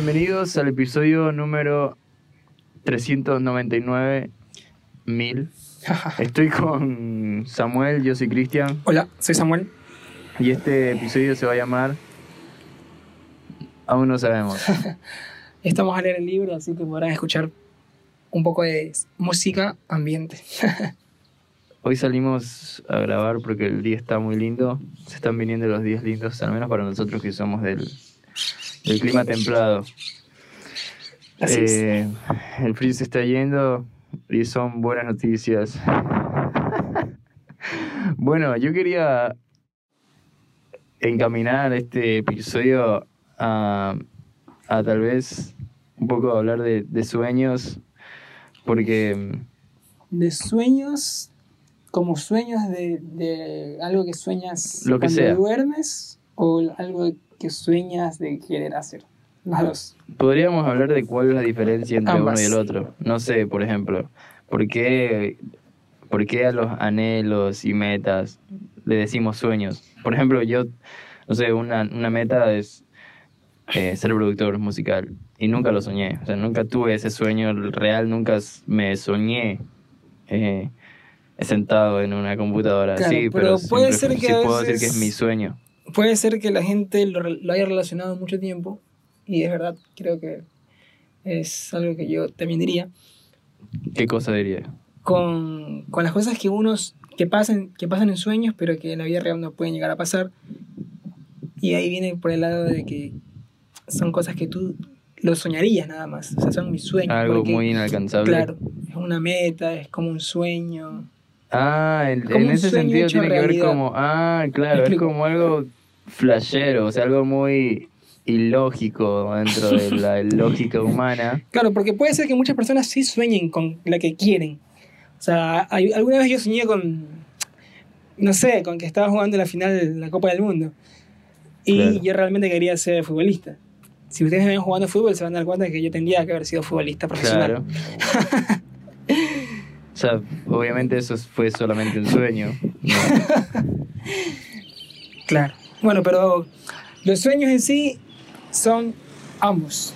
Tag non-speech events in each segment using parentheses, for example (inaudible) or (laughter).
Bienvenidos al episodio número 399 mil. (laughs) Estoy con Samuel, yo soy Cristian Hola, soy Samuel. y este episodio se va a llamar Aún no sabemos. (laughs) Estamos a leer el libro, así que podrán escuchar un poco de música ambiente. (laughs) Hoy salimos a grabar porque el día está muy lindo. Se están viniendo los días lindos, al menos para nosotros que somos del, del clima templado. Así es. Eh, el frío se está yendo y son buenas noticias. (laughs) bueno, yo quería encaminar este episodio a, a tal vez un poco hablar de, de sueños, porque De sueños, como sueños de, de algo que sueñas Lo que cuando sea. duermes o algo que sueñas de querer hacer. Las dos. podríamos hablar de cuál es la diferencia entre Ambas. uno y el otro. No sé, por ejemplo, ¿por qué, por qué a los anhelos y metas le decimos sueños? Por ejemplo, yo, no sé, una, una meta es eh, ser productor musical y nunca lo soñé. O sea, nunca tuve ese sueño real, nunca me soñé eh, sentado en una computadora. Claro, sí, pero pero, puede ser que sí a puedo decir que veces- es mi sueño. Puede ser que la gente lo, lo haya relacionado mucho tiempo, y es verdad, creo que es algo que yo también diría, ¿Qué cosa diría? con, con las cosas que unos que pasan, que pasan en sueños, pero que en la vida real no pueden llegar a pasar. Y ahí viene por el lado de que son cosas que tú lo soñarías nada más. O sea, son mis sueños. Algo porque, muy inalcanzable. Claro, es una meta, es como un sueño. Ah, en, Como en ese sentido tiene que ver realidad. como, ah, claro, es como algo flashero, o sea, algo muy ilógico dentro de la (laughs) lógica humana. Claro, porque puede ser que muchas personas sí sueñen con la que quieren. O sea, hay- alguna vez yo soñé con, no sé, con que estaba jugando la final de la Copa del Mundo. Y Claro. yo realmente quería ser futbolista. Si ustedes me ven jugando fútbol, se van a dar cuenta que yo tendría que haber sido futbolista profesional. Claro. (laughs) O sea, obviamente eso fue solamente un sueño. ¿no? (laughs) Claro. Bueno, pero los sueños en sí son ambos.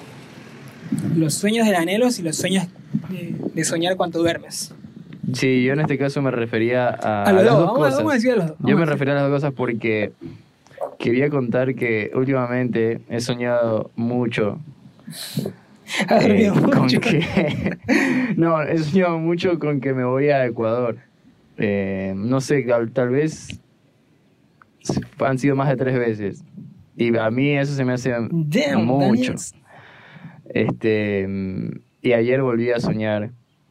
Los sueños del anhelos y los sueños de, de soñar cuando duermes. Sí, yo en este caso me refería a, A los las dos, dos vamos, a- cosas. vamos a decir a los dos. Yo me refería a las dos cosas porque quería contar que últimamente he soñado mucho (laughs) Eh, con mucho. que (laughs) no he soñado mucho con que me voy a Ecuador Eh, no sé tal, tal vez (laughs) han sido más de tres veces. Y a mí eso se me hace Damn, mucho. Este y ayer volví a soñar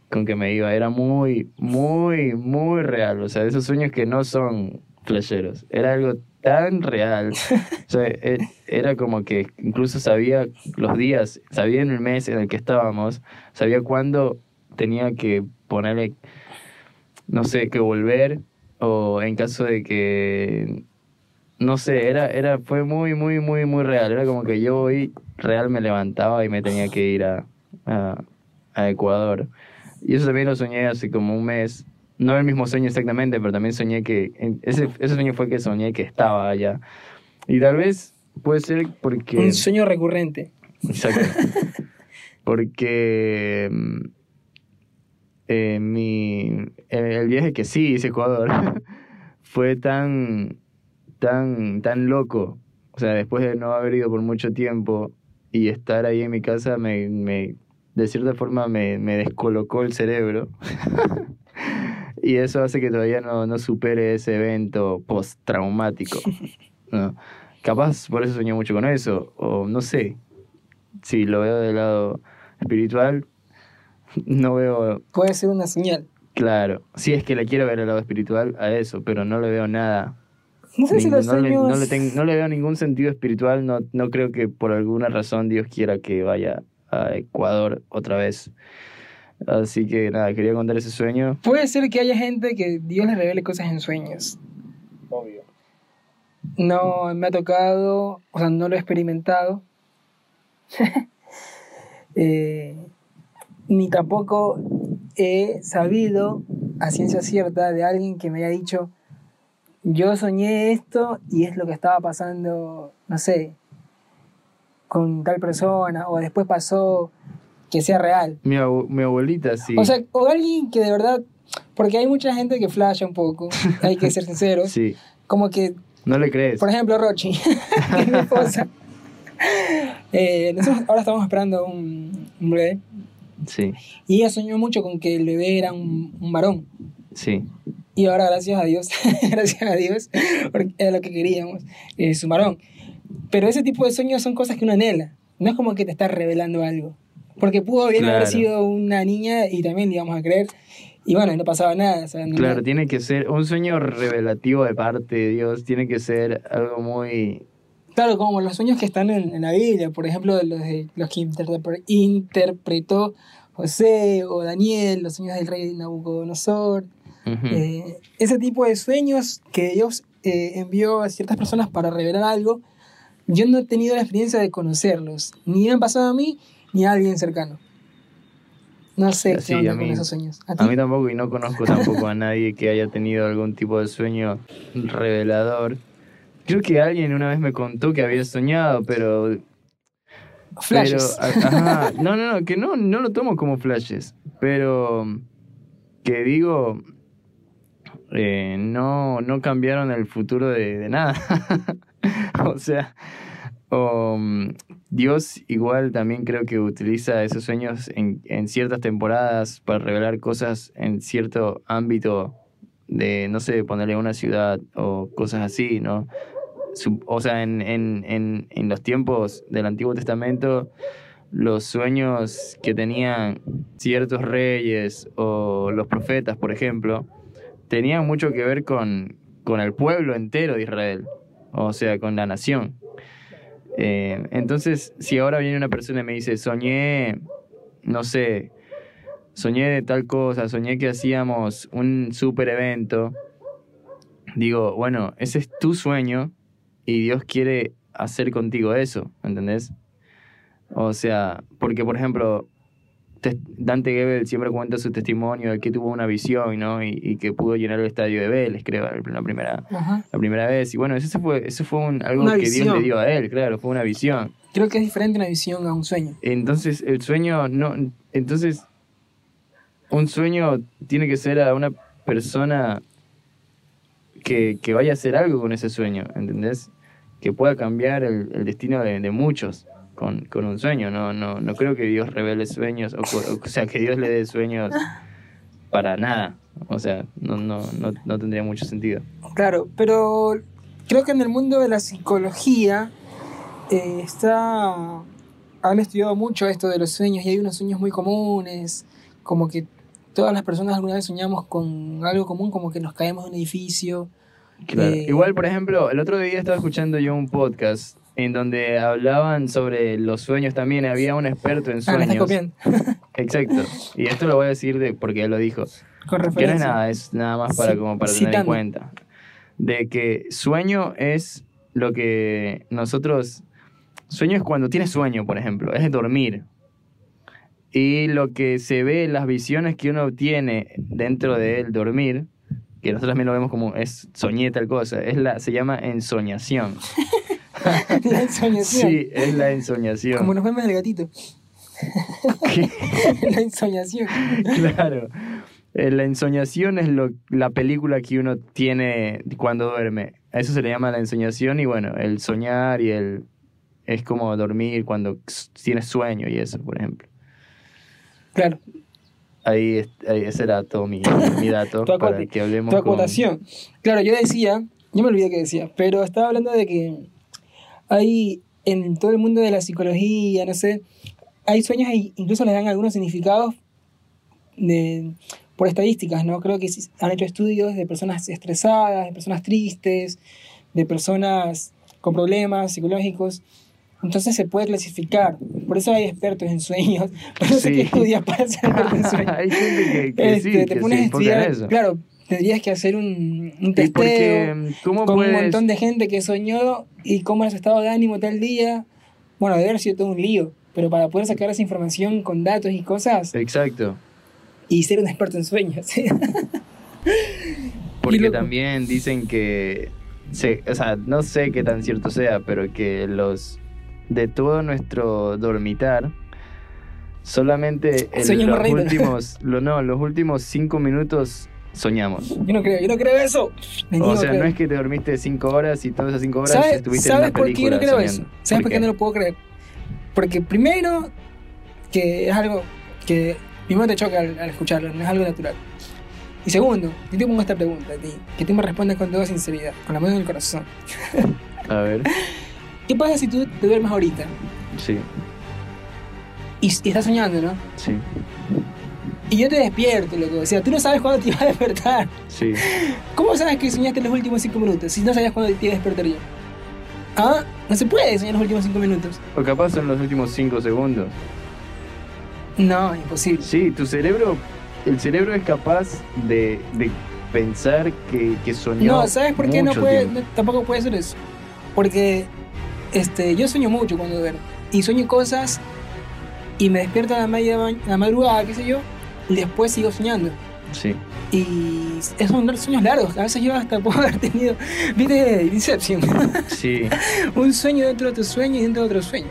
con que me iba. Era muy muy muy real. O sea esos sueños que no son flasheros. Era algo tan real. (laughs) O sea, e- era como que incluso sabía los días sabía en el mes en el que estábamos sabía cuándo tenía que ponerle no sé que volver o en caso de que no sé era era fue muy muy muy muy real era como que yo hoy real me levantaba y me tenía que ir a, a, a Ecuador y eso también lo soñé hace como un mes no el mismo sueño exactamente pero también soñé que ese ese sueño fue que soñé que estaba allá y tal vez puede ser porque Un sueño recurrente. Exacto. (laughs) Porque eh, mi, el, el viaje que sí hice a Ecuador (laughs) fue tan, tan, tan loco. O sea, después de no haber ido por mucho tiempo y estar ahí en mi casa, me, me, de cierta forma me, me descolocó el cerebro. (laughs) y eso hace que todavía no, no supere ese evento postraumático. ¿no? Capaz por eso soñé mucho con eso, o no sé. Si lo veo del lado espiritual, no veo Puede ser una señal. claro. Si es que le quiero ver el lado espiritual a eso, pero no le veo nada. No sé si los no, le, no le ten- no le veo ningún sentido espiritual. No, no creo que por alguna razón Dios quiera que vaya a Ecuador otra vez. Así que nada, quería contar ese sueño. Puede ser que haya gente que Dios les revele cosas en sueños. Obvio. No me ha tocado, o sea, no lo he experimentado. (laughs) Eh, ni tampoco he sabido a ciencia cierta de alguien que me haya dicho, yo soñé esto y es lo que estaba pasando, no sé, con tal persona, o después pasó, que sea real. Mi, abu- mi abuelita sí. O sea, o alguien que de verdad, porque hay mucha gente que flasha un poco, (laughs) hay que ser sinceros, sí. como que, No le crees. por ejemplo, Rochi, (laughs) que es mi esposa, (laughs) eh, nosotros ahora estamos esperando un, un bebé, Sí, y ella soñó mucho con que el bebé era un, un varón. sí. Y ahora, gracias a Dios, (laughs) gracias a Dios, porque era lo que queríamos, es un varón. Pero ese tipo de sueños son cosas que uno anhela. No es como que te estás revelando algo. Porque pudo bien haber Claro. sido una niña y también íbamos a creer. Y bueno, no pasaba nada. o sea, no- Claro, tiene que ser un sueño revelativo de parte de Dios. Tiene que ser algo muy. Claro, como los sueños que están en, en la Biblia, por ejemplo, los, de, los que interpre- interpretó José o Daniel, los sueños del rey Nabucodonosor. Eh, ese tipo de sueños que Dios eh, envió a ciertas personas para revelar algo, yo no he tenido la experiencia de conocerlos. Ni me han pasado a mí, ni a alguien cercano. No sé Sí, qué onda a mí- con esos sueños. ¿A mí tampoco, y no conozco tampoco a nadie que haya tenido algún tipo de sueño revelador. Creo que alguien una vez me contó que había soñado, pero. Flashes. Pero, ajá, no, no, no, que no, no lo tomo como flashes. Pero. Que digo. Eh, no, no cambiaron el futuro de, de nada. (laughs) o sea. mm, Dios igual también creo que utiliza esos sueños en, en ciertas temporadas para revelar cosas en cierto ámbito de, no sé, ponerle una ciudad o cosas así, ¿no? O sea, en, en, en los tiempos del Antiguo Testamento, los sueños que tenían ciertos reyes o los profetas, por ejemplo, tenían mucho que ver con, con el pueblo entero de Israel, o sea, con la nación. Eh, entonces, si ahora viene una persona y me dice, soñé, no sé, soñé de tal cosa, soñé que hacíamos un super evento, digo, bueno, ese es tu sueño y Dios quiere hacer contigo eso, ¿entendés? O sea, porque por ejemplo, Dante Gebel siempre cuenta su testimonio de que tuvo una visión, ¿no? Y, y que pudo llenar el estadio de Vélez, creo, la primera, Ajá. la primera vez. Y bueno, eso fue, eso fue un- algo Una que Dios le dio a él, claro, fue una visión. Creo que es diferente una visión a un sueño. Entonces, el sueño no. Entonces, un sueño tiene que ser a una persona que, que vaya a hacer algo con ese sueño, ¿entendés? Que pueda cambiar el, el destino de, de muchos con, con un sueño. No, no, no creo que Dios revele sueños, o, sea, que Dios le dé sueños para nada. O sea, no, no, no, no tendría mucho sentido. Claro, pero creo que en el mundo de la psicología eh, está. Han estudiado mucho esto de los sueños y hay unos sueños muy comunes, como que todas las personas alguna vez soñamos con algo común, como que nos caemos de un edificio. Claro. Eh, Igual, por ejemplo, el otro día estaba escuchando yo un podcast en donde hablaban sobre los sueños también. Había un experto en Ah, sueños. (laughs) Exacto. Y esto lo voy a decir de, porque él lo dijo. Con Que no es nada, es nada más para, Sí, como para tener en cuenta. De que sueño es lo que nosotros... Sueño es cuando tienes sueño, por ejemplo, es dormir. Y lo que se ve, las visiones que uno tiene dentro de él dormir, que nosotros también lo vemos como es soñé tal cosa, es la, se llama ensoñación. (laughs) (laughs) la ensoñación. Sí, es la ensoñación. Como los memes del gatito. ¿Qué? (laughs) la ensoñación. Claro. Eh, La ensoñación es lo, la película que uno tiene cuando duerme. A eso se le llama la ensoñación y bueno, el soñar y el... Es como dormir cuando tienes sueño y eso, por ejemplo. Claro, Ahí, ahí ese era todo mi, mi dato (laughs) para que hablemos tu con-. Claro, yo decía, yo me olvidé que decía, pero estaba hablando de que hay en todo el mundo de la psicología, no sé, hay sueños e incluso les dan algunos significados de, por estadísticas, ¿no? Creo que han hecho estudios de personas estresadas, de personas tristes, de personas con problemas psicológicos. Entonces se puede clasificar. Por eso hay expertos en sueños. (laughs) Por eso Sí. que estudias para ser experto en sueños. Hay gente que, que Este, sí, te que pones a estudiar, eso. claro, tendrías que hacer un, un testeo porque, ¿cómo con puedes...? un montón de gente que soñó y cómo es su estado de ánimo tal día. Bueno, debe haber sido todo un lío, pero para poder sacar esa información con datos y cosas Exacto. y ser un experto en sueños. (laughs) Porque también dicen que, se, o sea, no sé qué tan cierto sea, pero que los, de todo nuestro dormitar, solamente en Soñamos los últimos, (laughs) lo, no, los últimos cinco minutos soñamos. Yo no creo, yo no creo eso. Me O sea, no es que te dormiste cinco horas y todas esas cinco horas ¿Sabes, estuviste ¿sabes en una por qué yo no creo soñando. eso? ¿Sabes por qué no lo puedo creer? Porque primero, que es algo que primero te choca al, al escucharlo, no es algo natural. Y segundo, yo te pongo esta pregunta a ti, que tú me respondas con toda sinceridad, con la mano en el corazón. A ver, (laughs) ¿Qué pasa si tú te duermes ahorita sí, y, y estás soñando, no? sí, Y yo te despierto, loco. O sea, tú no sabes cuándo te (laughs) ibas a despertar. sí. ¿Cómo sabes que soñaste en los últimos cinco minutos si no sabías cuándo te iba a despertar yo? Ah, no se puede soñar los últimos cinco minutos. O capaz son los últimos cinco segundos. No, imposible. Sí, tu cerebro, el cerebro es capaz de, de pensar que, que soñó. No, ¿sabes por qué no puede, no- tampoco puede ser eso? Porque este, yo sueño mucho cuando duermo. Y sueño cosas y me despierto a la, media a la madrugada, qué sé yo, y después sigo soñando. Sí, Y es- son sueños largos. A veces yo hasta puedo (laughs) haber tenido, viste, Inception. sí, (laughs) un sueño dentro de otro sueño y dentro de otro sueño.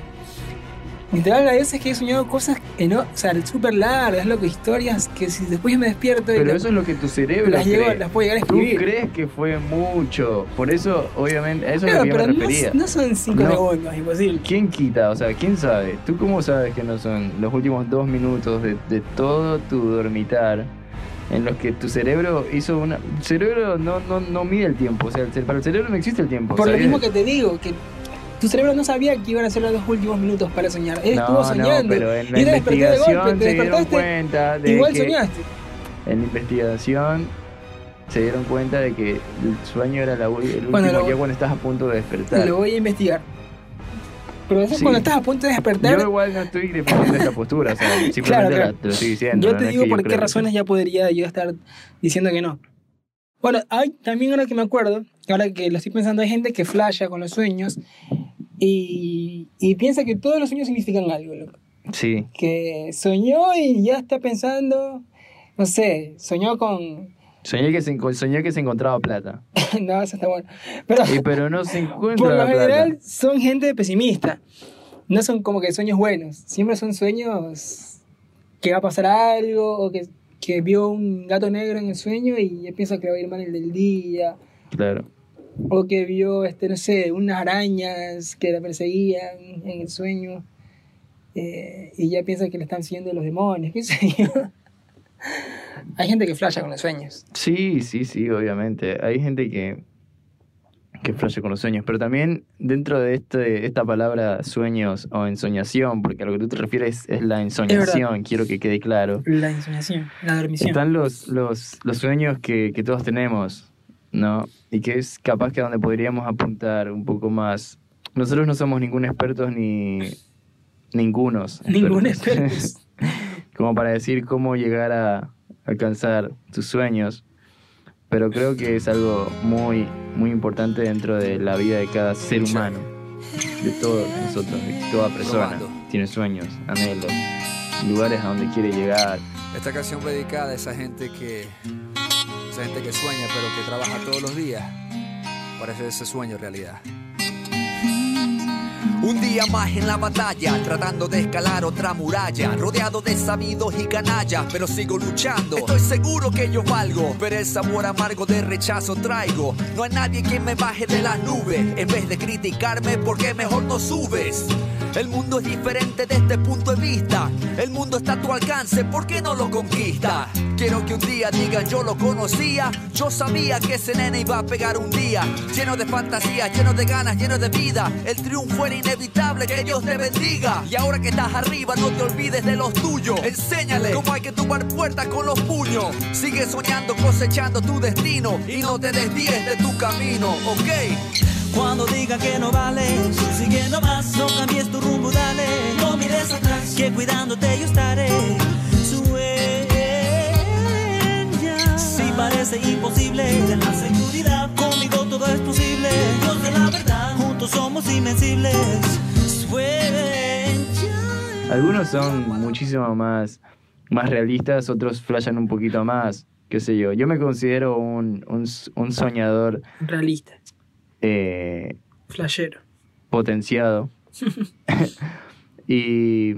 Literal, a veces que he soñado cosas que no, o sea, súper largas, loco, historias que si después yo me despierto pero eso es lo que tu cerebro las, llego- cree. las puedo llegar a Tú escribir. crees que fue mucho, por eso, obviamente, a eso es Claro, a lo que yo pero me no, refería. no son cinco No. segundos, imposible. ¿Quién quita? O sea, ¿quién sabe? ¿Tú cómo sabes que no son los últimos dos minutos de, de todo tu dormitar en los que tu cerebro hizo una... El cerebro no, no, no mide el tiempo, o sea, para el cerebro no existe el tiempo. Por lo mismo que te digo, que tu cerebro no sabía que iban a ser los dos últimos minutos para soñar. Él no, estuvo soñando. no, pero en la y te despertó de investigación golpe, te se dieron despertaste, cuenta de igual que... soñaste. En la investigación se dieron cuenta de que el sueño era la, el último Bueno, lo- ya cuando estás a punto de despertar. Lo voy a investigar. Pero eso es Sí. cuando estás a punto de despertar. Yo igual no estoy defendiendo esta postura, o sea, (laughs) simplemente Claro, la- claro. te lo estoy diciendo. Yo te digo por qué que- razones ya podría yo estar diciendo que no. Bueno, hay también ahora que me acuerdo, ahora que lo estoy pensando, hay gente que flasha con los sueños y, y piensa que todos los sueños significan algo, loco. Sí, Que soñó y ya está pensando, no sé, soñó con... soñé que se, soñé que se encontraba plata. (laughs) no, eso está bueno. Pero Y, pero no se encuentra por lo la plata. general son gente pesimista. No son como que sueños buenos. Siempre son sueños que va a pasar algo o que, que vio un gato negro en el sueño y ya piensa que le va a ir mal el del día. Claro. O que vio, este, no sé, unas arañas que la perseguían en el sueño. eh, y ya piensa que le están siguiendo los demonios, qué sé yo. (laughs) Hay gente que flasha con los sueños. Sí, sí, sí, obviamente. Hay gente que, que flashe con los sueños, pero también dentro de este, esta palabra sueños o ensoñación, porque a lo que tú te refieres es la ensoñación, quiero que quede claro. La ensoñación, la dormición. Están los, los, los sueños que, que todos tenemos, ¿no? Y que es capaz que a donde podríamos apuntar un poco más. Nosotros no somos ningún expertos ni ningunos. Ningún expertos. (laughs) Como para decir cómo llegar a alcanzar tus sueños. Pero creo que es algo muy, muy importante dentro de la vida de cada ser humano. De todos nosotros, de toda persona. Tiene sueños, anhelos, lugares a donde quiere llegar. Esta canción dedicada a esa gente que. Esa gente que sueña pero que trabaja todos los días para hacer ese sueño realidad. Un día más en la batalla, tratando de escalar otra muralla, rodeado de sabidos y canallas, pero sigo luchando. Estoy seguro que yo valgo, pero el sabor amargo de rechazo traigo. No hay nadie que me baje de las nubes, en vez de criticarme, porque mejor no subes. El mundo es diferente desde este punto de vista. El mundo está a tu alcance, ¿por qué no lo conquista? Quiero que un día digan yo lo conocía. Yo sabía que ese nene iba a pegar un día. Lleno de fantasías, lleno de ganas, lleno de vida. El triunfo era inevitable, que Dios te bendiga. Y ahora que estás arriba, no te olvides de los tuyos. Enséñale cómo hay que tumbar puertas con los puños. Sigue soñando, cosechando tu destino. Y no te desvíes de tu camino, ¿ok? Cuando digan que no vales, sigue nomás, no cambies tu rumbo, dale. No mires atrás, que cuidándote yo estaré. Sueña. Si parece imposible, ten la seguridad. Conmigo todo es posible. Dios de la verdad, juntos somos invencibles. Sueña. Algunos son muchísimo más, más realistas, otros flashan un poquito más, qué sé yo. Yo me considero un, un, un soñador Realista, eh, flashero. potenciado, (laughs) (laughs) y,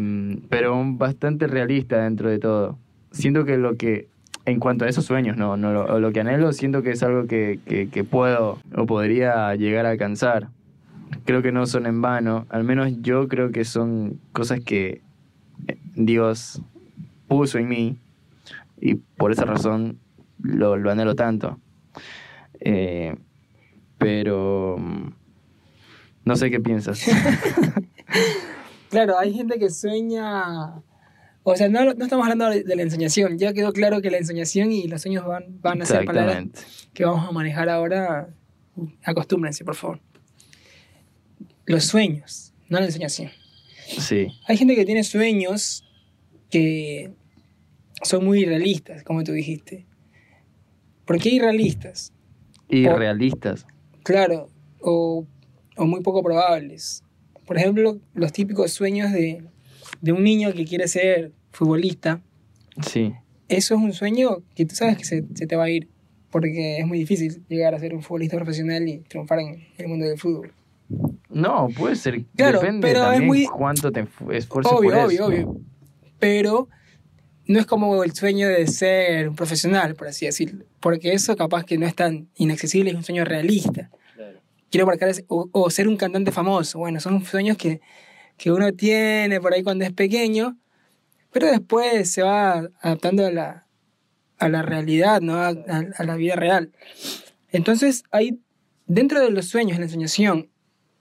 pero bastante realista dentro de todo. Siento que lo que, en cuanto a esos sueños, no, no lo, lo que anhelo, siento que es algo que, que, que puedo o podría llegar a alcanzar. Creo que no son en vano, al menos yo creo que son cosas que eh, Dios puso en mí y por esa razón lo, lo anhelo tanto. Eh, pero mm, no sé qué piensas. (laughs) Claro, hay gente que sueña. O sea, no, no estamos hablando de, la ensoñación. Ya quedó claro que la ensoñación y los sueños van, van a ser palabras que vamos a manejar ahora. Acostúmbrense, por favor. Los sueños, no la ensoñación. Sí, Hay gente que tiene sueños que son muy irrealistas, como tú dijiste. ¿Por qué irrealistas? y Por- realistas. Claro, o, o muy poco probables. Por ejemplo, los típicos sueños de, de un niño que quiere ser futbolista. Sí, Eso es un sueño que tú sabes que se, se te va a ir, porque es muy difícil llegar a ser un futbolista profesional y triunfar en el mundo del fútbol. no, puede ser. Claro, depende pero es también muy- cuánto te fu- esfuerces Obvio, por obvio, eso. obvio. Pero no es como el sueño de ser un profesional, por así decirlo. Porque eso capaz que no es tan inaccesible, es un sueño realista. Quiero marcar ese- o, o ser un cantante famoso. Bueno, son sueños que, que uno tiene por ahí cuando es pequeño, pero después se va adaptando a la, a la realidad, ¿no? A, a- a la vida real. Entonces, hay, dentro de los sueños, la ensoñación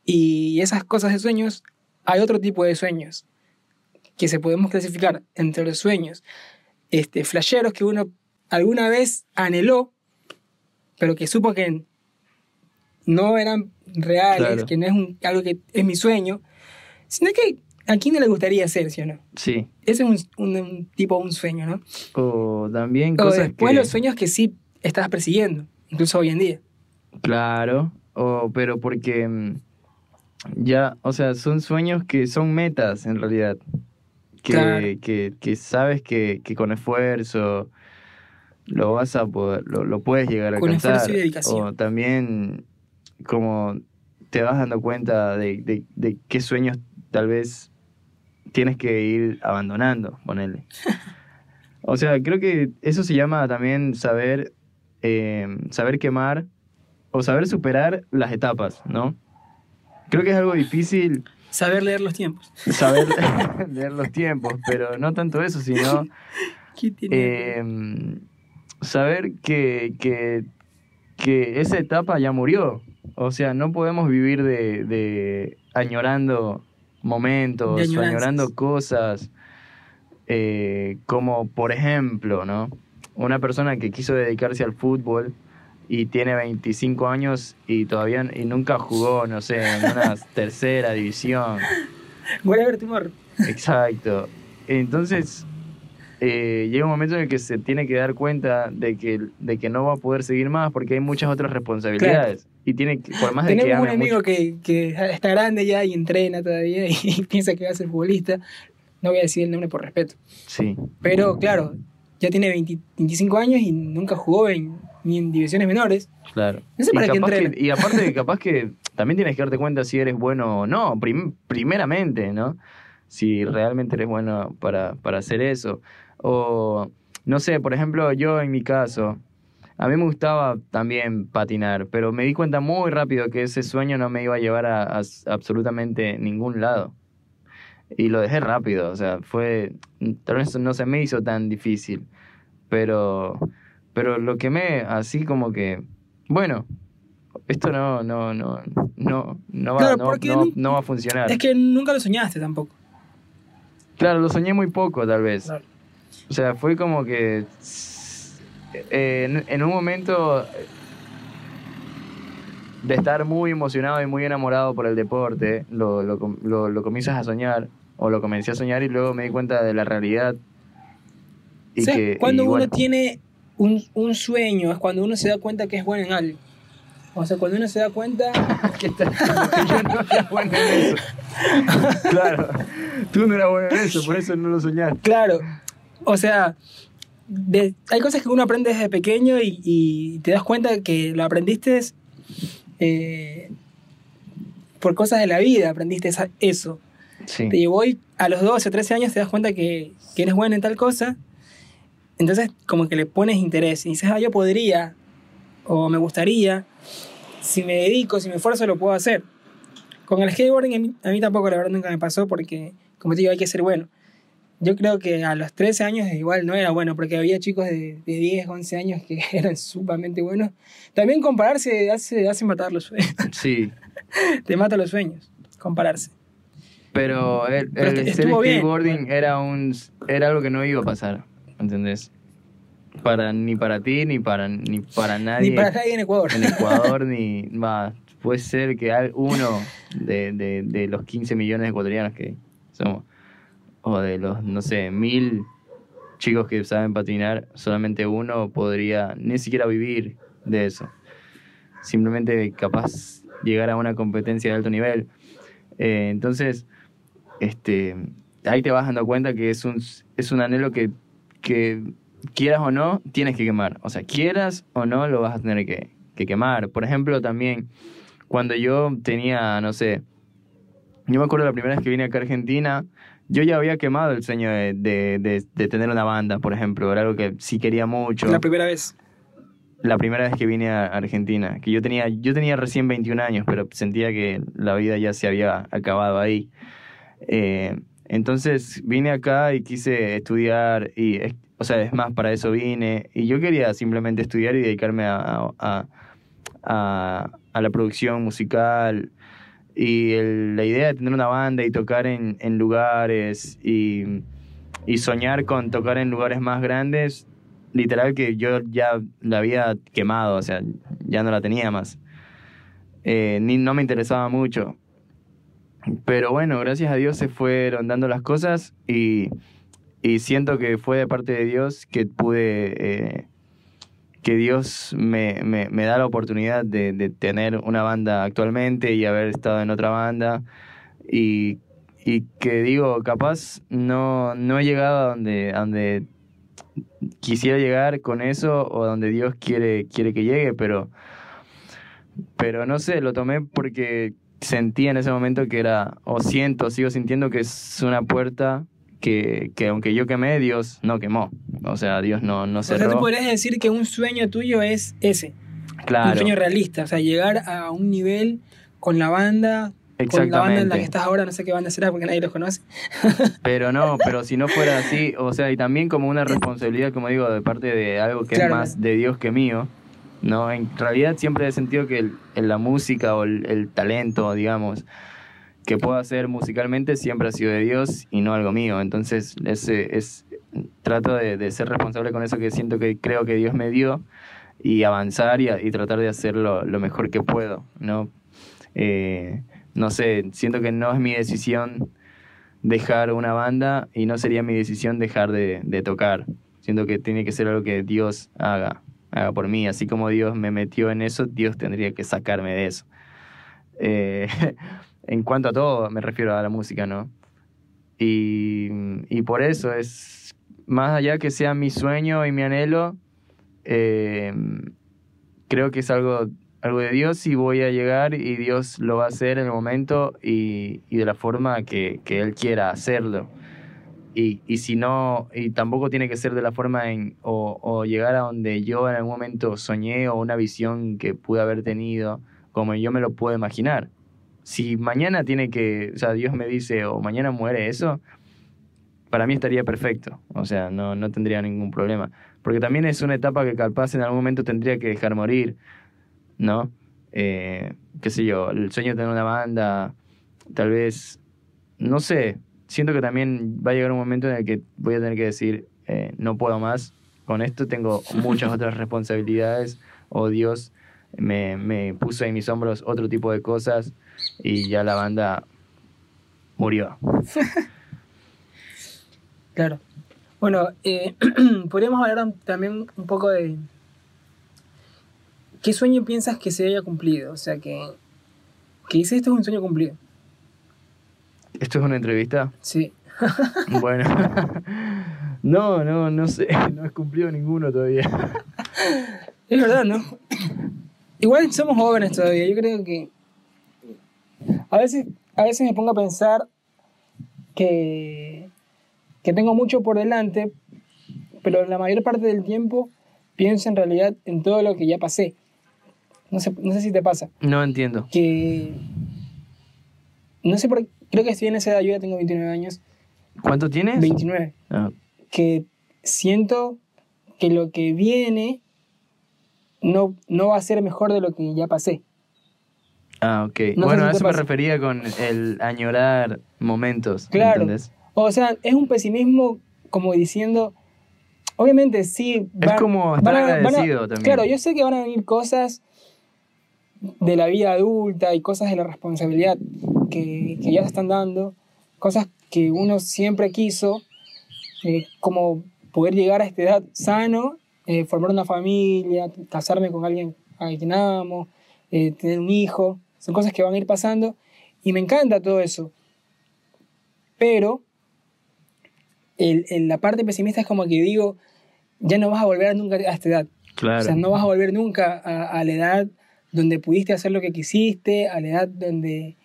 y esas cosas de sueños, hay otro tipo de sueños que se podemos clasificar entre los sueños este, flasheros que uno alguna vez anheló, pero que supo que no eran reales, Claro. que no es un- algo que es mi sueño, sino que a quién no le gustaría ser, ¿sí o no? Sí, Ese es un, un- un tipo, un sueño, ¿no? o también O cosas después que... los sueños que sí estás persiguiendo, incluso hoy en día. Claro, o, pero porque mm, ya, o sea, son sueños que son metas en realidad. Que, Claro. que, que sabes que, que con esfuerzo lo vas a poder, lo, lo puedes llegar a Con alcanzar. esfuerzo y dedicación. O también como te vas dando cuenta de, de, de qué sueños tal vez tienes que ir abandonando, ponerle. (laughs) O sea, creo que eso se llama también saber, eh, saber quemar o saber superar las etapas, ¿no? Creo que es algo difícil Saber leer los tiempos. (laughs) saber (laughs) leer los tiempos, pero no tanto eso, sino (laughs) ¿Qué tiene? eh, saber que, que, que esa etapa ya murió. O sea, no podemos vivir de, de añorando momentos, De añorando cosas, eh, como por ejemplo, ¿no? Una persona que quiso dedicarse al fútbol y tiene 25 años y todavía y nunca jugó, no sé, en una (laughs) tercera división. Whatever tomorrow. Exacto. Entonces, eh, llega un momento en el que se tiene que dar cuenta de que, de que no va a poder seguir más porque hay muchas otras responsabilidades. Y tiene que, por más de que Tenemos un ame amigo mucho- que, que está grande ya y entrena todavía y (laughs) piensa que va a ser futbolista. No voy a decir el nombre por respeto. Sí, Pero claro, ya tiene 20 25 años y nunca jugó en- ni en divisiones menores. claro. No sé y, para qué que- y aparte, capaz que también tienes que darte cuenta si eres bueno o no, prim- primeramente, ¿no? Si realmente eres bueno para, para hacer eso. O, no sé, por ejemplo, yo en mi caso, a mí me gustaba también patinar, pero me di cuenta muy rápido que ese sueño no me iba a llevar a, absolutamente ningún lado. Y lo dejé rápido, o sea, fue, tal vez no se me hizo tan difícil, pero, pero lo quemé así como que, bueno, esto no, no, no, no, no va, Claro, no, va a funcionar. Es que nunca lo soñaste tampoco. Claro, lo soñé muy poco, tal vez. Claro. O sea, fue como que eh, en, en un momento de estar muy emocionado y muy enamorado por el deporte, lo, lo, lo, lo comienzas a soñar, o lo comencé a soñar y luego me di cuenta de la realidad. Y O sea, que, cuando y uno bueno, tiene un, un sueño, es cuando uno se da cuenta que es bueno en algo. O sea, cuando uno se da cuenta. (laughs) Que yo no era bueno en eso. Claro, tú no eras bueno en eso, por eso no lo soñaste. Claro, o sea, de- hay cosas que uno aprende desde pequeño y, y te das cuenta que lo aprendiste eh, por cosas de la vida aprendiste eso. Sí. Te llevó y a los 12 o 13 años te das cuenta que, que eres bueno en tal cosa. Entonces, como que le pones interés y dices, ah, yo podría, o me gustaría, si me dedico, si me esfuerzo, lo puedo hacer. Con el skateboarding, a mí, a mí tampoco, la verdad, nunca me pasó porque, como te digo, hay que ser bueno. Yo creo que a los 13 años igual no era bueno, porque había chicos de, de 10, 11 años que (laughs) eran sumamente buenos. También compararse hace, hace matar los sueños. (laughs) Sí. te mata los sueños, compararse. Pero el, Pero el bien. skateboarding era un era algo que no iba a pasar, ¿entendés? Para ni para ti ni para ni para nadie Ni para nadie en Ecuador. en Ecuador (laughs) ni va puede ser que al- uno de, de, de los 15 millones de ecuatorianos que somos o de los no sé mil chicos que saben patinar solamente uno podría ni siquiera vivir de eso simplemente capaz llegar a una competencia de alto nivel Eh, entonces este ahí te vas dando cuenta que es un es un anhelo que que quieras o no tienes que quemar o sea quieras o no lo vas a tener que, que quemar por ejemplo también cuando yo tenía no sé yo me acuerdo la primera vez que vine acá a Argentina yo ya había quemado el sueño de, de, de- de tener una banda, por ejemplo. Era algo que sí quería mucho La primera vez. la primera vez que vine a Argentina, que yo tenía, yo tenía recién 21 años, pero sentía que la vida ya se había acabado ahí. Eh, entonces vine acá y quise estudiar, y, o sea, es más, para eso vine, y yo quería simplemente estudiar y dedicarme a- a- a la producción musical, y el- la idea de tener una banda y tocar en, en lugares y, y soñar con tocar en lugares más grandes literal que yo ya la había quemado, o sea, ya no la tenía más. Eh, ni, no me interesaba mucho. Pero bueno, gracias a Dios se fueron dando las cosas y, y siento que fue de parte de Dios que pude, eh, que Dios me, me, me da la oportunidad de, de tener una banda actualmente y haber estado en otra banda. Y, y que digo, capaz no, no he llegado a donde, a donde quisiera llegar con eso o donde Dios quiere, quiere que llegue, pero, pero no sé, lo tomé porque sentí en ese momento que era, o siento, sigo sintiendo que es una puerta que, que aunque yo quemé, Dios no quemó. O sea, Dios no, no O sea, tú cerró. podrías decir que un sueño tuyo es ese. Un claro, sueño realista. O sea, llegar a un nivel con la banda. Con la banda en la que estás ahora, no sé qué banda será porque nadie los conoce. (laughs) Pero no, pero si no fuera así, o sea, y también como una responsabilidad, como digo, de parte de algo que Claro. es más de Dios que mío, ¿no? En realidad siempre he sentido que en la música o el, talento, digamos, que puedo hacer musicalmente siempre ha sido de Dios y no algo mío. Entonces, ese es trato de, ser responsable con eso que siento que creo que Dios me dio y avanzar y, y tratar de hacerlo lo mejor que puedo, ¿no? Eh, no sé, siento que no es mi decisión dejar una banda y no sería mi decisión dejar de, de tocar. Siento que tiene que ser algo que Dios haga, haga por mí. Así como Dios me metió en eso, Dios tendría que sacarme de eso. Eh, (laughs) en cuanto a todo, me refiero a la música, ¿no? Y, por eso es, más allá que sea mi sueño y mi anhelo, eh, creo que es algo, algo de Dios y voy a llegar y Dios lo va a hacer en el momento y, de la forma que Él quiera hacerlo. Y, y si no, y tampoco tiene que ser de la forma en, o, o llegar a donde yo en algún momento soñé o una visión que pude haber tenido, como yo me lo puedo imaginar. Si mañana tiene que, o sea, Dios me dice, o mañana muere eso, para mí estaría perfecto. O sea, no, no tendría ningún problema. Porque también es una etapa que capaz en algún momento tendría que dejar morir, ¿no? Eh, qué sé yo, el sueño de tener una banda, tal vez, no sé, siento que también va a llegar un momento en el que voy a tener que decir, eh, no puedo más, con esto tengo (laughs) muchas otras responsabilidades, o Dios me, me puso en mis hombros otro tipo de cosas y ya la banda murió. (laughs) Claro. Bueno, eh, (clears throat) podríamos hablar también un poco de qué sueño piensas que se haya cumplido. O sea, que, que dices esto es un sueño cumplido. ¿Esto es una entrevista? Sí. Bueno. No, no, no sé, no he cumplido ninguno todavía. Es verdad, ¿no? Igual somos jóvenes todavía. Yo creo que A veces, a veces me pongo a pensar que, que tengo mucho por delante, pero la mayor parte del tiempo pienso en realidad en todo lo que ya pasé. No sé, no sé si te pasa. No entiendo. Que. No sé por qué. Creo que estoy en esa edad, yo ya tengo 29 años. ¿Cuánto tienes? 29. Ah, Que siento que lo que viene no, no va a ser mejor de lo que ya pasé. ah, ok. No bueno, a eso me refería con el añorar momentos. Claro. ¿entendés? O sea, es un pesimismo como diciendo. Obviamente sí. Es como estar agradecido también. Claro, yo sé que van a venir cosas de la vida adulta y cosas de la responsabilidad que, que ya se están dando, cosas que uno siempre quiso, eh, como poder llegar a esta edad sano, eh, formar una familia, casarme con alguien a quien amo, eh, tener un hijo, son cosas que van a ir pasando y me encanta todo eso. Pero el- el- la parte pesimista es como que digo, ya no vas a volver nunca a esta edad. Claro. O sea, no vas a volver nunca a, a la edad donde pudiste hacer lo que quisiste, a la edad donde,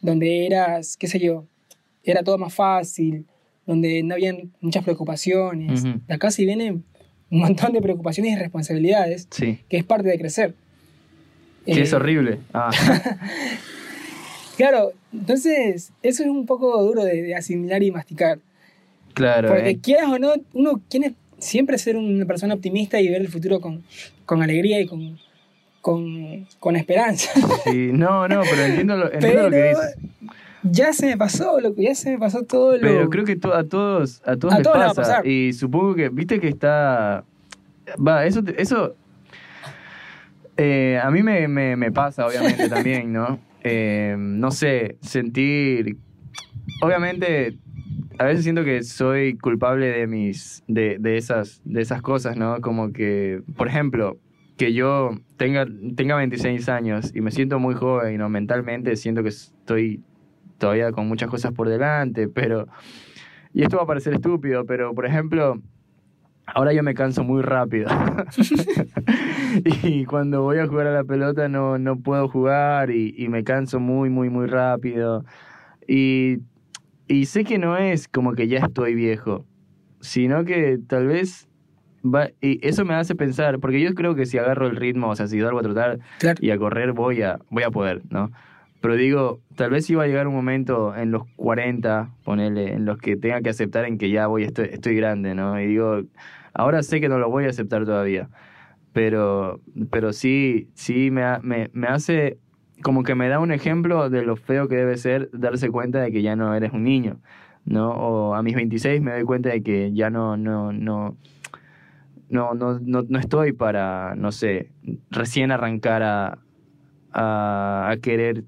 donde eras, qué sé yo, era todo más fácil, donde no habían muchas preocupaciones. De acá sí vienen un montón de preocupaciones y responsabilidades, Sí. que es parte de crecer. Que Eh, es horrible. Ah, (laughs) Claro, entonces eso es un poco duro de, de asimilar y masticar. claro. Porque eh. quieras o no, uno quiere siempre ser una persona optimista y ver el futuro con, con alegría y con, con, con esperanza. Sí, no, no, pero entiendo lo, entiendo lo que dices. ya se me pasó, loco, ya se me pasó todo lo... Pero creo que to- a todos, a todos A les todos les va a pasa. pasar. Y supongo que, viste que está. Va, eso, eso eh, a mí me, me, me pasa, obviamente, (laughs) también, ¿no? Eh, no sé, sentir. Obviamente, a veces siento que soy culpable de mis. de, de esas, de esas cosas, ¿no? Como que, por ejemplo, que yo tenga, tenga 26 años y me siento muy joven, ¿no? Mentalmente siento que estoy todavía con muchas cosas por delante, pero... Y esto va a parecer estúpido, pero por ejemplo, ahora yo me canso muy rápido. (laughs) (laughs) y cuando voy a jugar a la pelota no, no puedo jugar y, y me canso muy, muy, muy rápido. Y, y sé que no es como que ya estoy viejo, sino que tal vez... Va, y eso me hace pensar, porque yo creo que si agarro el ritmo, o sea, si salgo a trotar, Claro. y a correr voy a, voy a poder, ¿no? Pero digo, tal vez iba a llegar un momento en los 40, ponele, en los que tenga que aceptar en que ya voy, estoy, estoy grande, ¿no? Y digo, ahora sé que no lo voy a aceptar todavía, pero, pero sí, sí me, me, me hace, como que me da un ejemplo de lo feo que debe ser darse cuenta de que ya no eres un niño, ¿no? O a mis 26 me doy cuenta de que ya no, no, no, no, no, no, no estoy para, no sé, recién arrancar a, a, a querer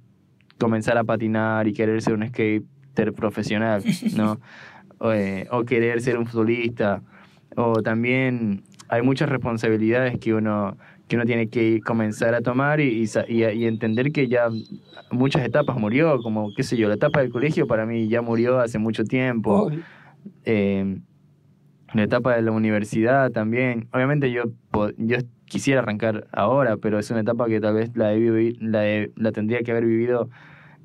comenzar a patinar y querer ser un skater profesional, ¿no? (laughs) o, eh, o querer ser un futbolista. O también hay muchas responsabilidades que uno, que uno tiene que comenzar a tomar y, y entender que ya muchas etapas murió, como, qué sé yo, la etapa del colegio para mí ya murió hace mucho tiempo eh, la etapa de la universidad también. Obviamente yo, yo quisiera arrancar ahora, pero es una etapa que tal vez la, he la, la tendría que haber vivido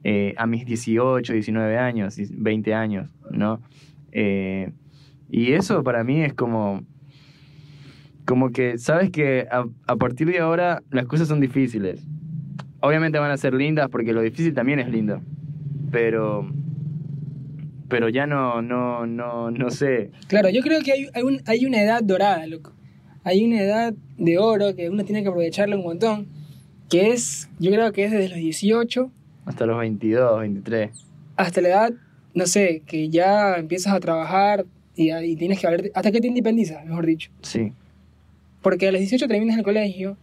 eh, a mis 18, 19 años, 20 años, ¿no? Eh, y eso para mí es como... Como que sabes que a partir de ahora las cosas son difíciles. Obviamente van a ser lindas porque lo difícil también es lindo. Pero pero ya no, no, no, no sé. Claro, yo creo que hay, hay, un- hay una edad dorada, loco. Hay una edad de oro que uno tiene que aprovecharla un montón, que es, yo creo que es desde los 18 Hasta los 22, 23. hasta la edad, no sé, que ya empiezas a trabajar y, y tienes que valerte, hasta que te independizas, mejor dicho. Sí. Porque a los 18 terminas el colegio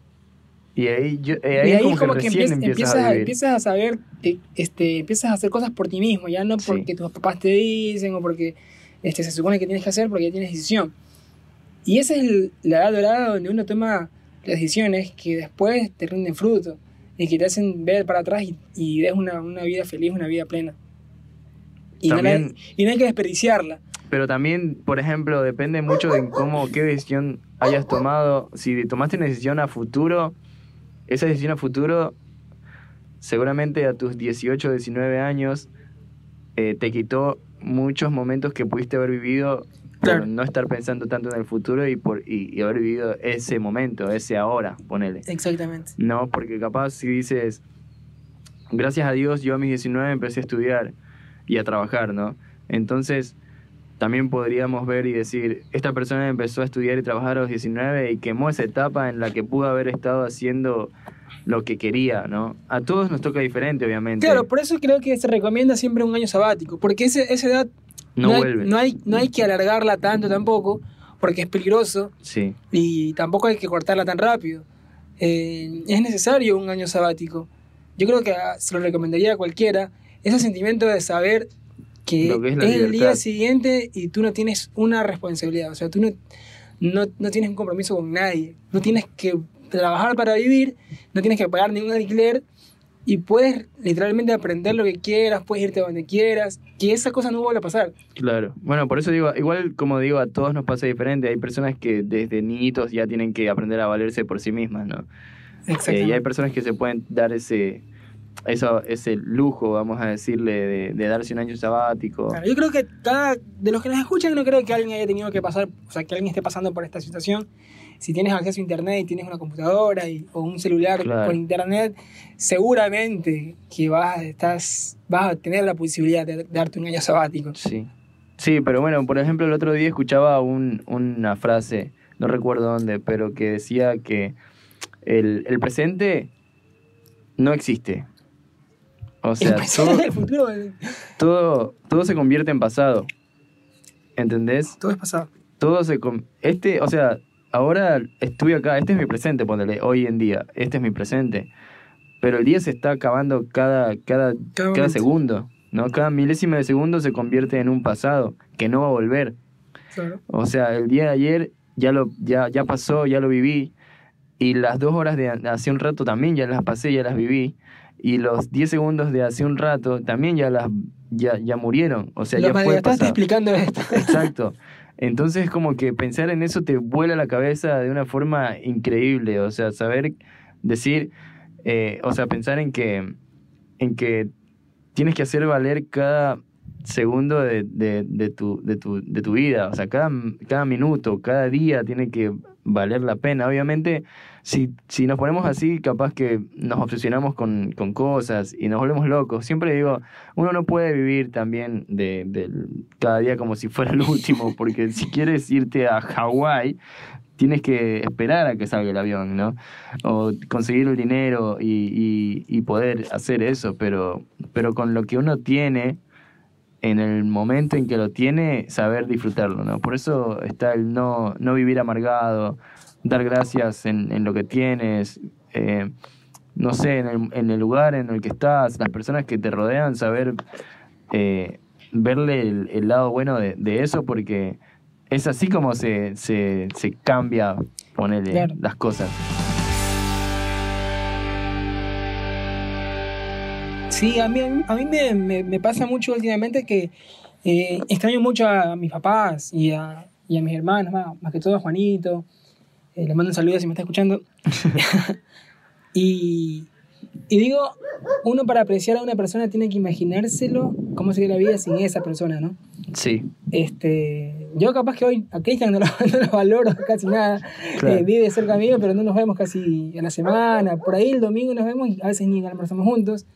Y ahí, yo, eh, ahí y ahí como, como que que empiezas, empiezas, a empiezas a saber, eh, este, empiezas a hacer cosas por ti mismo, ya no Sí. porque tus papás te dicen o porque este, se supone que tienes que hacer porque ya tienes decisión. Y esa es el- la edad dorada donde uno toma las decisiones que después te rinden fruto y que te hacen ver para atrás y, y ves una, una vida feliz, una vida plena. Y, no, la- También- y no hay que desperdiciarla. Pero también, por ejemplo, depende mucho de cómo, qué decisión hayas tomado. Si tomaste una decisión a futuro, esa decisión a futuro seguramente a tus 18, 19 años eh, te quitó muchos momentos que pudiste haber vivido Claro. por no estar pensando tanto en el futuro y por y, y haber vivido ese momento, ese ahora, ponele. Exactamente. No, porque capaz si dices, gracias a Dios yo a mis 19 empecé a estudiar y a trabajar, ¿no? Entonces también podríamos ver y decir, esta persona empezó a estudiar y trabajar a los 19 y quemó esa etapa en la que pudo haber estado haciendo lo que quería, ¿no? A todos nos toca diferente, obviamente. Claro, por eso creo que se recomienda siempre un año sabático, porque ese, esa edad no, hay, vuelve. no, hay, no hay que alargarla tanto tampoco, porque es peligroso Sí, y tampoco hay que cortarla tan rápido. Eh, es necesario un año sabático. Yo creo que ah, se lo recomendaría a cualquiera. Ese sentimiento de saber que es es, el día siguiente y tú no tienes una responsabilidad. O sea, tú no, no, no tienes un compromiso con nadie. No tienes que trabajar para vivir, no tienes que pagar ningún alquiler y puedes literalmente aprender lo que quieras, puedes irte a donde quieras, que esa cosa no vuelva a pasar. claro. Bueno, por eso digo, igual como digo, a todos nos pasa diferente. Hay personas que desde niñitos ya tienen que aprender a valerse por sí mismas, ¿no? Eh, y hay personas que se pueden dar ese, eso, ese lujo, vamos a decirle, de, de darse un año sabático. Claro, yo creo que cada de los que nos escuchan no creo que alguien haya tenido que pasar, o sea, que alguien esté pasando por esta situación. Si tienes acceso a internet y tienes una computadora y, o un celular Claro. con internet, seguramente que vas, estás, vas a tener la posibilidad de, darte un año sabático. Sí. Sí, pero bueno, por ejemplo, el otro día escuchaba un, una frase, no recuerdo dónde, pero que decía que el, el presente no existe. O sea, el todo, futuro, todo, todo se convierte en pasado. ¿Entendés? todo es pasado. todo se... Este, o sea, ahora estuve acá, este es mi presente, ponele, hoy en día, este es mi presente. Pero el día se está acabando cada, cada, Cada cada segundo, ¿no? Cada milésima de segundo se convierte en un pasado que no va a volver. Claro. O sea, el día de ayer ya, lo, ya, ya pasó, ya lo viví. Y las dos horas de hace un rato también ya las pasé, ya las viví. Y los 10 segundos de hace un rato también ya las ya, ya murieron. O sea, Lo ya fue pasado. explicando esto. Exacto. (laughs) Entonces como que pensar en eso te vuela la cabeza de una forma increíble. O sea, saber decir, eh, o sea, pensar en que, en que tienes que hacer valer cada segundo de, de, de tu, de, tu, de tu vida. O sea, cada, cada minuto, cada día tiene que valer la pena. Obviamente, si, si nos ponemos así, capaz que nos obsesionamos con, con cosas y nos volvemos locos. Siempre digo, uno no puede vivir también de, de cada día como si fuera el último, (laughs) porque si quieres irte a Hawái, tienes que esperar a que salga el avión, ¿no? O conseguir el dinero y, y, y poder hacer eso, pero, pero con lo que uno tiene, en el momento en que lo tiene, saber disfrutarlo, ¿no? Por eso está el no, no vivir amargado, dar gracias en, en lo que tienes, eh, no sé, en el, en el lugar en el que estás, las personas que te rodean, saber eh, verle el, el lado bueno de, de eso, porque es así como se, se, se cambia, ponerle Claro. las cosas. Sí, a mí, a mí me, me- me pasa mucho últimamente que eh, extraño mucho a mis papás y a, y a mis hermanos, más, más que todo a Juanito. Eh, le mando un saludo si me está escuchando. (laughs) y, y digo, uno para apreciar a una persona tiene que imaginárselo cómo sería la vida sin esa persona, ¿no? Sí, Este, yo capaz que hoy a Cristian no lo, (laughs) no lo valoro casi nada. Claro. Eh, vive cerca mío, pero no nos vemos casi a la semana. Por ahí el domingo nos vemos y a veces ni almorzamos juntos.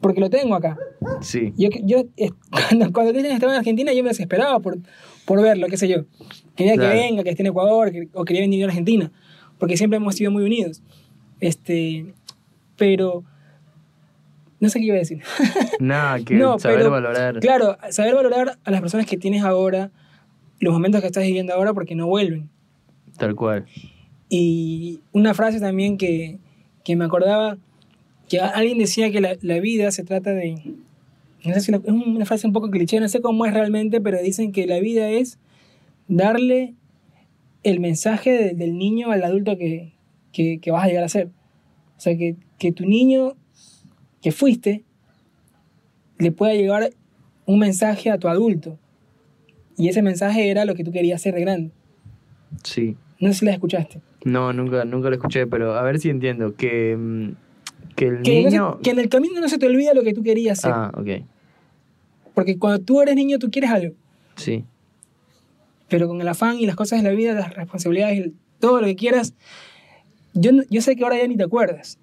Porque lo tengo acá. sí, Yo, yo (laughs) cuando, cuando Cristian estaba en Argentina yo me desesperaba por, por verlo, qué sé yo. Quería Claro. que venga, que esté en Ecuador, que- o quería venir a Argentina. Porque siempre hemos sido muy unidos. Este, pero... No sé qué iba a decir. (laughs) nada, que No, saber pero, valorar. Claro, saber valorar a las personas que tienes ahora, los momentos que estás viviendo ahora porque no vuelven. Tal cual. Y una frase también que, que me acordaba, que alguien decía que la, la vida se trata de... No sé si la- es una frase un poco cliché, no sé cómo es realmente, pero dicen que la vida es darle el mensaje de- del niño al adulto que, que, que vas a llegar a ser. O sea, que, que tu niño que fuiste le pueda llegar un mensaje a tu adulto. Y ese mensaje era lo que tú querías ser de grande. Sí. No sé si la escuchaste. No, nunca, nunca lo escuché, pero a ver si entiendo. Que, mm, Que el Que, no se- niño... que en el camino no se te olvida lo que tú querías hacer. Ah, ok. Porque cuando tú eres niño, tú quieres algo. Sí. Pero con el afán y las cosas de la vida, las responsabilidades, y todo lo que quieras, yo, yo sé que ahora ya ni te acuerdas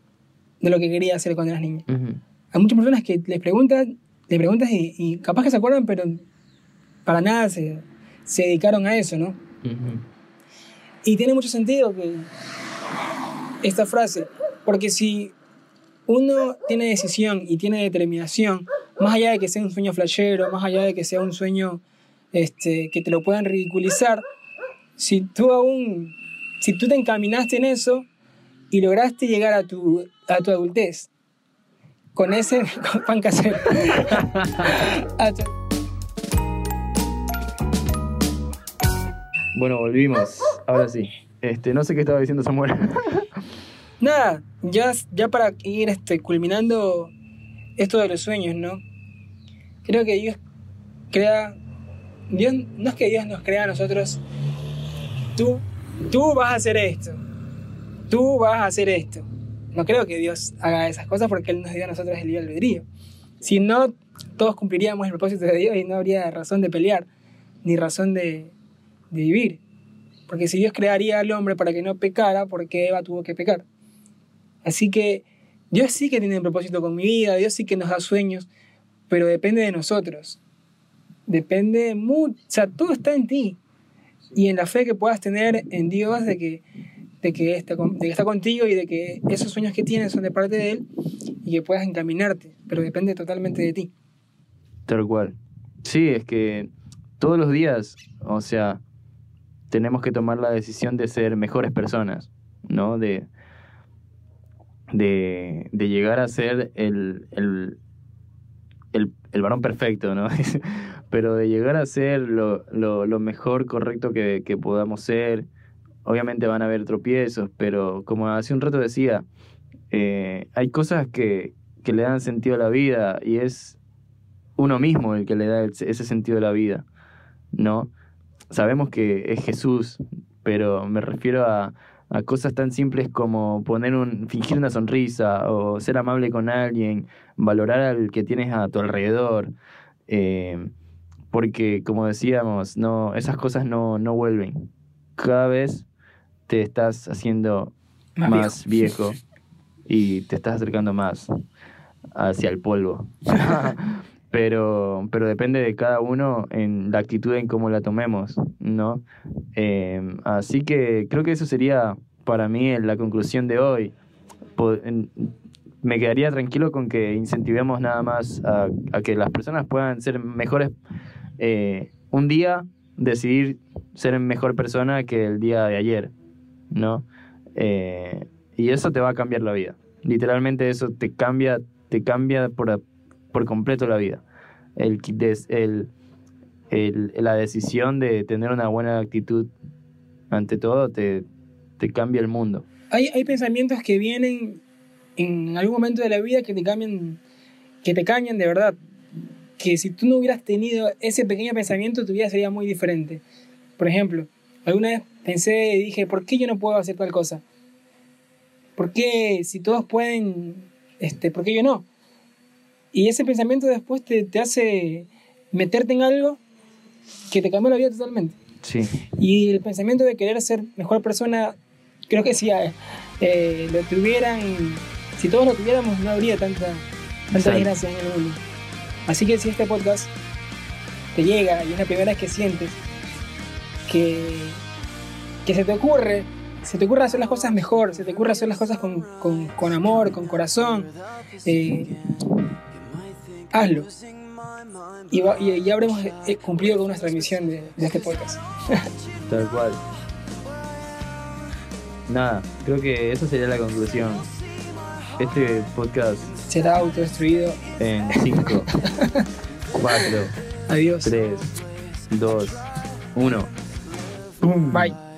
de lo que querías hacer cuando eras niño. Ujú. Hay muchas personas que les preguntan, le preguntas y, y capaz que se acuerdan, pero para nada se, se dedicaron a eso, ¿no? Ujú. Y tiene mucho sentido que esta frase, porque si uno tiene decisión y tiene determinación, más allá de que sea un sueño flashero, más allá de que sea un sueño este, que te lo puedan ridiculizar, si tú aún, si tú te encaminaste en eso y lograste llegar a tu, a tu adultez con ese (laughs) pan casero, (laughs) Bueno, volvimos. Ahora sí. Este, no sé qué estaba diciendo Samuel. (laughs) Nada, ya, ya para ir este, culminando esto de los sueños, ¿no? Creo que Dios crea. Dios, no es que Dios nos crea a nosotros. Tú, tú vas a hacer esto. Tú vas a hacer esto. No creo que Dios haga esas cosas porque Él nos dio a nosotros el libre albedrío. Si no, todos cumpliríamos el propósito de Dios y no habría razón de pelear, ni razón de, de vivir. Porque si Dios crearía al hombre para que no pecara, ¿por qué Eva tuvo que pecar? Así que Dios sí que tiene un propósito con mi vida, Dios sí que nos da sueños, pero depende de nosotros. Depende mucho, o sea, todo está en ti. Y en la fe que puedas tener en Dios de que, de que, está, de que está contigo y de que esos sueños que tienes son de parte de Él y que puedas encaminarte, pero depende totalmente de ti. Tal cual. Sí, es que todos los días, o sea, tenemos que tomar la decisión de ser mejores personas, ¿no? De, de, de llegar a ser el, el, el, el varón perfecto, ¿no? (laughs) Pero de llegar a ser lo, lo, lo mejor correcto que, que podamos ser. Obviamente van a haber tropiezos, pero como hace un rato decía, eh, hay cosas que, que le dan sentido a la vida y es uno mismo el que le da ese sentido a la vida, ¿no? Sabemos que es Jesús, pero me refiero a, a cosas tan simples como poner un, fingir una sonrisa o ser amable con alguien, valorar al que tienes a tu alrededor, eh, porque como decíamos, no, esas cosas no, no vuelven. Cada vez te estás haciendo Más más, viejo. y te estás acercando más hacia el polvo. (laughs) (laughs) pero, pero depende de cada uno en la actitud en cómo la tomemos, ¿no? Eh, así que creo que eso sería para mí la conclusión de hoy. Me quedaría tranquilo con que incentivemos nada más a, a que las personas puedan ser mejores. eh, un día decidir ser mejor persona que el día de ayer, ¿no? Eh, y eso te va a cambiar la vida. Literalmente eso te cambia, te cambia por, por completo la vida. El, el, la decisión de tener una buena actitud ante todo te, te cambia el mundo. Hay, hay pensamientos que vienen en algún momento de la vida que te cambian, que te cañan de verdad. Que si tú no hubieras tenido ese pequeño pensamiento, tu vida sería muy diferente. Por ejemplo, alguna vez pensé y dije, ¿por qué yo no puedo hacer tal cosa? ¿Por qué si todos pueden, este, por qué yo no? Y ese pensamiento después te, te hace meterte en algo que te cambia la vida totalmente. Sí, Y el pensamiento de querer ser mejor persona, creo que si eh, lo tuvieran, si todos lo tuviéramos, no habría tanta, tanta desgracia en el mundo. Así que si este podcast te llega y es la primera vez que sientes que, que se te ocurre, se te ocurre hacer las cosas mejor, se te ocurre hacer las cosas con, con- con amor, con corazón, eh, hazlo. Y, va- y ya habremos eh, cumplido con nuestra misión de, de este podcast. (laughs) tal cual. Nada, creo que esa sería la conclusión. Este podcast Será autodestruido. en 5, 4, (laughs) Adiós. 3, 2, 1. Bye.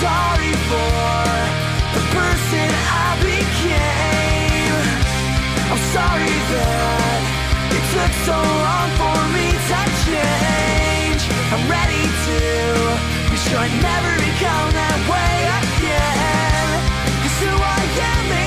sorry for the person I became. I'm sorry that it took so long for me to change. I'm ready to be sure I never become that way again. Cause who I am